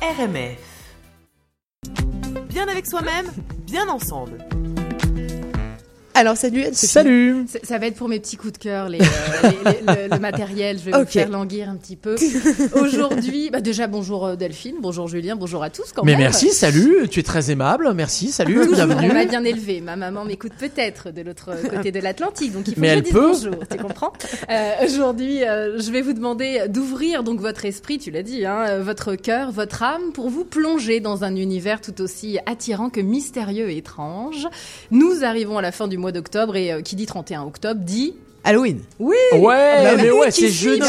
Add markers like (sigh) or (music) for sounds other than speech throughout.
RMF. Bien avec soi-même, bien ensemble. Alors salut. Sophie. Salut Ça, ça va être pour mes petits coups de cœur, les, euh, les- les- le, le (laughs) matériel. Je vais vous faire languir un petit peu. (laughs) Aujourd'hui, bah déjà bonjour euh, Delphine, bonjour Julien, bonjour à tous quand Mais même. merci, salut, tu es très aimable, merci, salut, Toujours, on m'a bienvenue. bien élevé. Ma maman m'écoute peut-être de l'autre côté de l'Atlantique, donc il faut Mais que je elle dise peut. bonjour. Tu comprends Euh, Aujourd'hui, euh, je vais vous demander d'ouvrir donc votre esprit, tu l'as dit, hein, votre cœur, votre âme, pour vous plonger dans un univers tout aussi attirant que mystérieux et étrange. Nous arrivons à la fin du mois d'octobre et euh, qui dit 31 octobre dit Halloween. oui. Ouais, Bah mais ouais, c'est jeudi.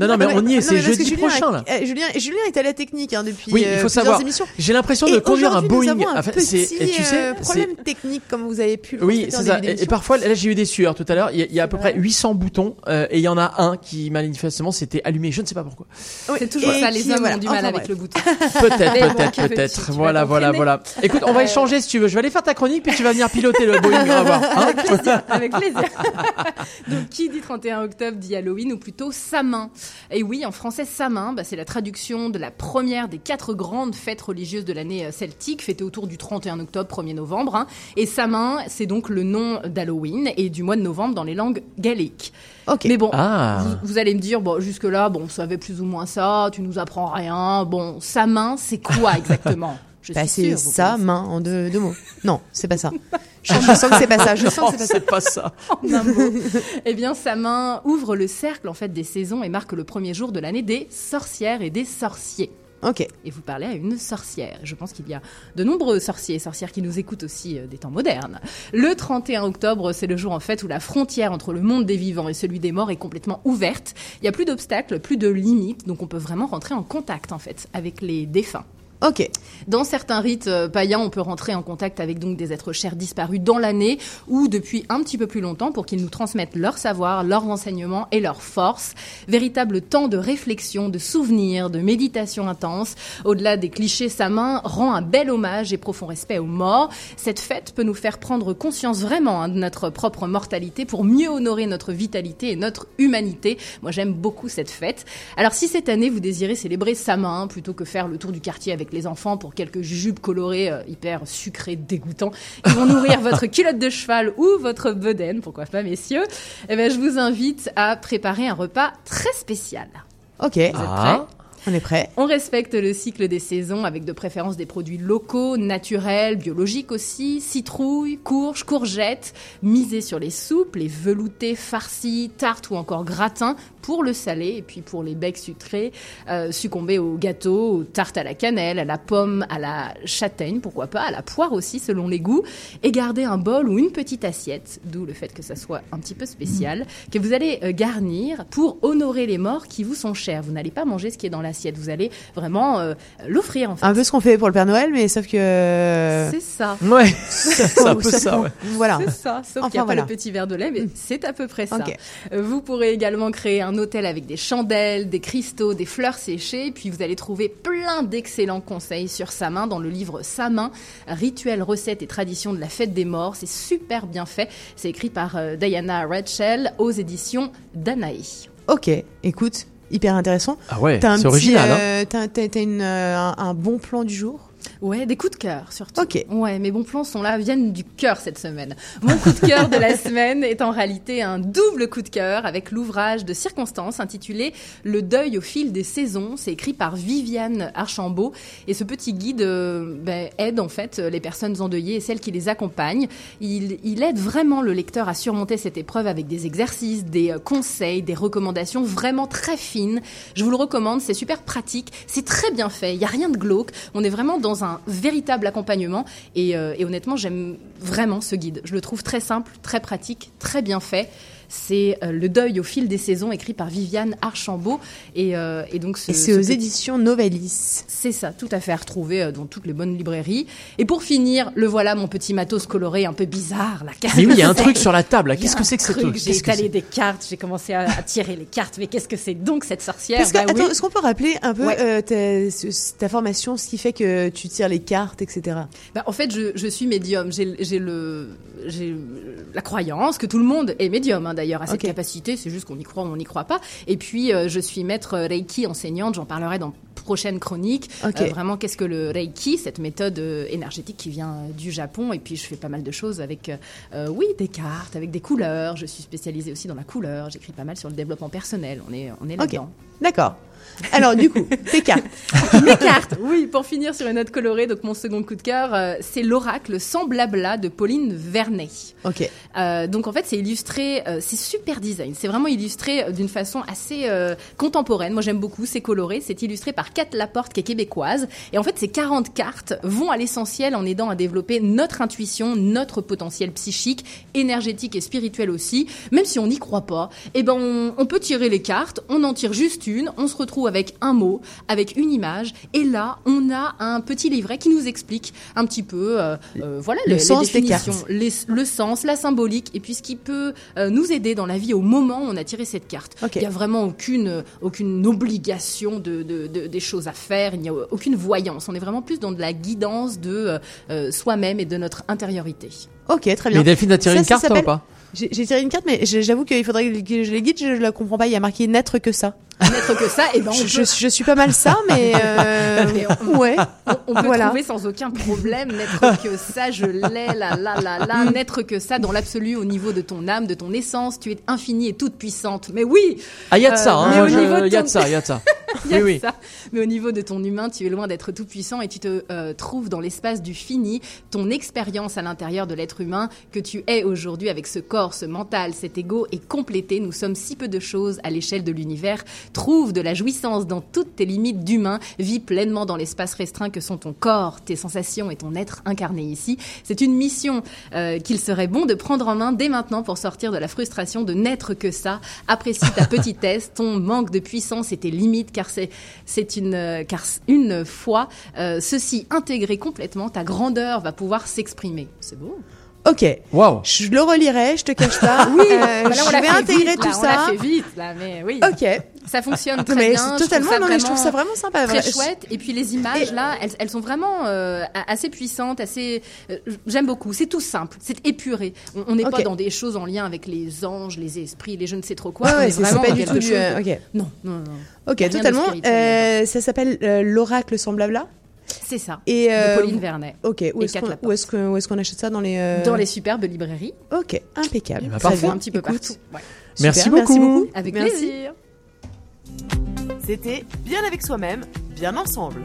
Non, non, mais on y est, c'est jeudi Julien prochain, a- là. euh, Julien, Julien est à la technique hein, depuis Oui, il euh, faut savoir. émissions. J'ai l'impression de conduire un Boeing. Enfin, petit c'est- et tu sais, euh, c'est- problème technique comme vous avez pu le Oui, c'est ça. Et, parfois, là, j'ai eu des sueurs tout à l'heure. Il y a, il y a à peu près 800 boutons euh, et il y en a un qui manifestement s'était allumé. Je ne sais pas pourquoi. Oui, C'est toujours ça, les hommes ont du mal avec le bouton. (laughs) Peut-être, peut-être, peut-être. Voilà, voilà, voilà. Écoute, on va échanger si tu veux. Je vais aller faire ta chronique puis tu vas venir piloter le Boeing. Hein. (laughs) Avec plaisir. (laughs) Donc, qui dit 31 octobre dit Halloween ou plutôt Samin. Et oui, en français, Samin, bah, c'est la traduction de la première des quatre grandes fêtes religieuses de l'année euh, celtique, fêtée autour du 31 octobre, 1er novembre. hein. Et Samin, c'est donc le nom d'Halloween et du mois de novembre dans les langues gaéliques. Ok. Mais bon, Ah. vous, vous allez me dire, bon, jusque-là, bon, on savait plus ou moins ça, tu nous apprends rien. Bon, Samin, c'est quoi exactement? Je Bah, suis c'est ça, main en deux, deux mots. Non, c'est pas ça. (laughs) Je, je sens que c'est pas ça. Je sens que c'est pas ça. c'est pas. (laughs) Eh bien, sa main ouvre le cercle en fait des saisons et marque le premier jour de l'année des sorcières et des sorciers. Ok. Et vous parlez à une sorcière. Je pense qu'il y a de nombreux sorciers et sorcières qui nous écoutent aussi euh, des temps modernes. Le 31 octobre, c'est le jour en fait où la frontière entre le monde des vivants et celui des morts est complètement ouverte. Il n'y a plus d'obstacles, plus de limites, donc on peut vraiment rentrer en contact en fait avec les défunts. Ok. Dans certains rites euh, païens, on peut rentrer en contact avec donc des êtres chers disparus dans l'année ou depuis un petit peu plus longtemps pour qu'ils nous transmettent leur savoir, leurs renseignements et leurs forces. Véritable temps de réflexion, de souvenirs, de méditation intense. Au-delà des clichés, sa main rend un bel hommage et profond respect aux morts. Cette fête peut nous faire prendre conscience vraiment hein, de notre propre mortalité pour mieux honorer notre vitalité et notre humanité. Moi, j'aime beaucoup cette fête. Alors, si cette année vous désirez célébrer sa main plutôt que faire le tour du quartier avec les enfants pour quelques jujubes colorés euh, hyper sucrés, dégoûtants, qui vont nourrir votre (laughs) culotte de cheval ou votre bedaine, pourquoi pas, messieurs, eh ben, je vous invite à préparer un repas très spécial. Ok. Vous êtes Ah. On est prêt. on respecte le cycle des saisons avec de préférence des produits locaux, naturels, biologiques aussi, citrouilles, courges, courgettes, miser sur les soupes, les veloutés, farcis, tartes ou encore gratins pour le salé et puis pour les becs sucrés, euh, succomber aux gâteaux, aux tartes à la cannelle, à la pomme, à la châtaigne, pourquoi pas, à la poire aussi selon les goûts et garder un bol ou une petite assiette, d'où le fait que ça soit un petit peu spécial, que vous allez euh, garnir pour honorer les morts qui vous sont chers. Vous n'allez pas manger ce qui est dans l'assiette, vous allez vraiment euh, l'offrir en fait. Un peu ce qu'on fait pour le Père Noël, mais sauf que. euh, C'est ça. Ouais, (laughs) c'est un peu ça, ouais. Voilà. C'est ça, sauf Enfin, qu'il n'y a voilà. pas le petit verre de lait, mais c'est à peu près ça. Euh, Vous pourrez également créer un hôtel avec des chandelles, des cristaux, des fleurs séchées, puis vous allez trouver plein d'excellents conseils sur sa main dans le livre Sa main, rituels, recettes et traditions de la fête des morts. C'est super bien fait. C'est écrit par euh, Diana Rachel aux éditions Danae. Ok. Écoute, hyper intéressant. Ah ouais, T'as un c'est original. hein. euh, T'as t'as- t'as une, euh, un, un bon plan du jour. Ouais, des coups de cœur surtout. Ok. Ouais, mes bons plans sont là, viennent du cœur cette semaine. Mon coup de cœur de la (laughs) semaine est en réalité un double coup de cœur avec l'ouvrage de circonstances intitulé Le deuil au fil des saisons. C'est écrit par Viviane Archambault et ce petit guide euh, ben, aide en fait les personnes endeuillées et celles qui les accompagnent. Il, il aide vraiment le lecteur à surmonter cette épreuve avec des exercices, des euh, conseils, des recommandations vraiment très fines. Je vous le recommande, c'est super pratique, c'est très bien fait, il y a rien de glauque. On est vraiment dans un véritable accompagnement et, euh, et honnêtement, j'aime vraiment ce guide. Je le trouve très simple, très pratique, très bien fait. C'est euh, Le deuil au fil des saisons, écrit par Viviane Archambault. Et, euh, et donc, ce, Et c'est ce aux petit- éditions Novalis. c'est ça, tout à fait à retrouver euh, dans toutes les bonnes librairies. Et pour finir, le voilà, mon petit matos coloré un peu bizarre, la carte. Mais oui, il y a un (laughs) truc sur la table. Qu'est-ce que c'est que ce truc, truc J'ai étalé des cartes, j'ai commencé à, à tirer les cartes. Mais qu'est-ce que c'est donc cette sorcière? Parce que, Bah oui. attends, est-ce qu'on peut rappeler un peu Ouais. euh, ta, formation, ce qui fait que tu tires les cartes, etc. Bah, en fait, je, je suis médium. J'ai j'ai le, j'ai la croyance que tout le monde est médium, hein, d'ailleurs, à cette capacité. C'est juste qu'on y croit ou on n'y croit pas. Et puis, euh, je suis maître Reiki enseignante. J'en parlerai dans prochaine chronique. Euh, vraiment, qu'est-ce que le Reiki, cette méthode euh, énergétique qui vient euh, du Japon? Et puis, je fais pas mal de choses avec, oui, des cartes, avec des couleurs. Je suis spécialisée aussi dans la couleur. J'écris pas mal sur le développement personnel. On est, on est là-dedans. D'accord. Alors, du coup, tes (laughs) cartes. Mes cartes, oui, pour finir sur une note colorée, donc mon second coup de cœur, euh, c'est l'oracle sans blabla de Pauline Vernet. Ok. Euh, donc en fait, c'est illustré, euh, c'est super design. C'est vraiment illustré d'une façon assez contemporaine. Moi, j'aime beaucoup. C'est coloré. C'est illustré par Kat Laporte, qui est québécoise. Et en fait, ces 40 cartes vont à l'essentiel en aidant à développer notre intuition, notre potentiel psychique, énergétique et spirituel aussi. Même si on n'y croit pas, eh ben on, on peut tirer les cartes. On en tire juste une. On se retrouve avec un mot, avec une image. Et là, on a un petit livret qui nous explique un petit peu, euh, euh, voilà, Le les, les sens des définitions, cartes. les- le sens, la symbolique, et puis ce qui peut euh, nous aider dans la vie au moment où on a tiré cette carte. Il n'y a vraiment aucune, aucune obligation de, de- de- des choses à faire, il n'y a aucune voyance. On est vraiment plus dans de la guidance de euh, soi-même et de notre intériorité. Ok, très bien. Mais Delphine a tiré Ça, une carte toi, ou pas? J'ai tiré une carte, mais j'avoue qu'il faudrait que je les guide. Je, je la comprends pas. Il y a marqué n'être que ça. N'être que ça, et ben on je, peut, je, je suis pas mal ça, mais (laughs) euh, Mais on- ouais. on, on peut Voilà. trouver sans aucun problème n'être que ça, je l'ai, là, là, là, là, Mm. n'être que ça dans l'absolu au niveau de ton âme, de ton essence, tu es infinie et toute puissante. Mais oui, Ah, il y a de ça, Euh, hein. mais au niveau de il y a ton- de ça, il y a de ça. (laughs) (laughs) Il y a Oui, oui. ça. Mais au niveau de ton humain, tu es loin d'être tout puissant et tu te euh, trouves dans l'espace du fini, ton expérience à l'intérieur de l'être humain que tu es aujourd'hui avec ce corps, ce mental, cet ego est complété. Nous sommes si peu de choses à l'échelle de l'univers. Trouve de la jouissance dans toutes tes limites d'humain. Vis pleinement dans l'espace restreint que sont ton corps, tes sensations et ton être incarné ici. C'est une mission euh, qu'il serait bon de prendre en main dès maintenant pour sortir de la frustration de n'être que ça. Apprécie ta (laughs) petitesse, ton manque de puissance et tes limites, car c'est c'est une euh, car une fois euh, ceci intégré complètement, ta grandeur va pouvoir s'exprimer. C'est beau. Ok. Waouh. Je le relirai. Je te cache pas. (laughs) Oui. Bah là, on je vais intégrer vite, tout là, On l'a ça. fait vite, là, mais oui. Ok. Ça fonctionne très mais bien. c'est je trouve totalement. ça Non, mais je trouve vraiment- ça vraiment sympa. très chouette. Et puis les images là, elles, elles sont vraiment euh, assez puissantes, assez. euh, J'aime beaucoup. C'est tout simple, c'est épuré. On- n'est pas dans des choses en lien avec les anges, les esprits, les je ne sais trop quoi. Ouais, c'est pas du tout du. euh, Ok. Non, non, non. Ok, totalement. Euh, ça s'appelle euh, l'oracle sans blabla. C'est ça. Et euh, de Pauline Vernet. Ok. Où et est-ce qu'on achète ça dans les. euh, Dans les superbes librairies. Ok, impeccable. Très parfait. un petit peu Écoute, partout. Ouais. Merci super, Merci beaucoup. beaucoup. Avec Merci. plaisir. C'était Bien avec soi-même, bien ensemble.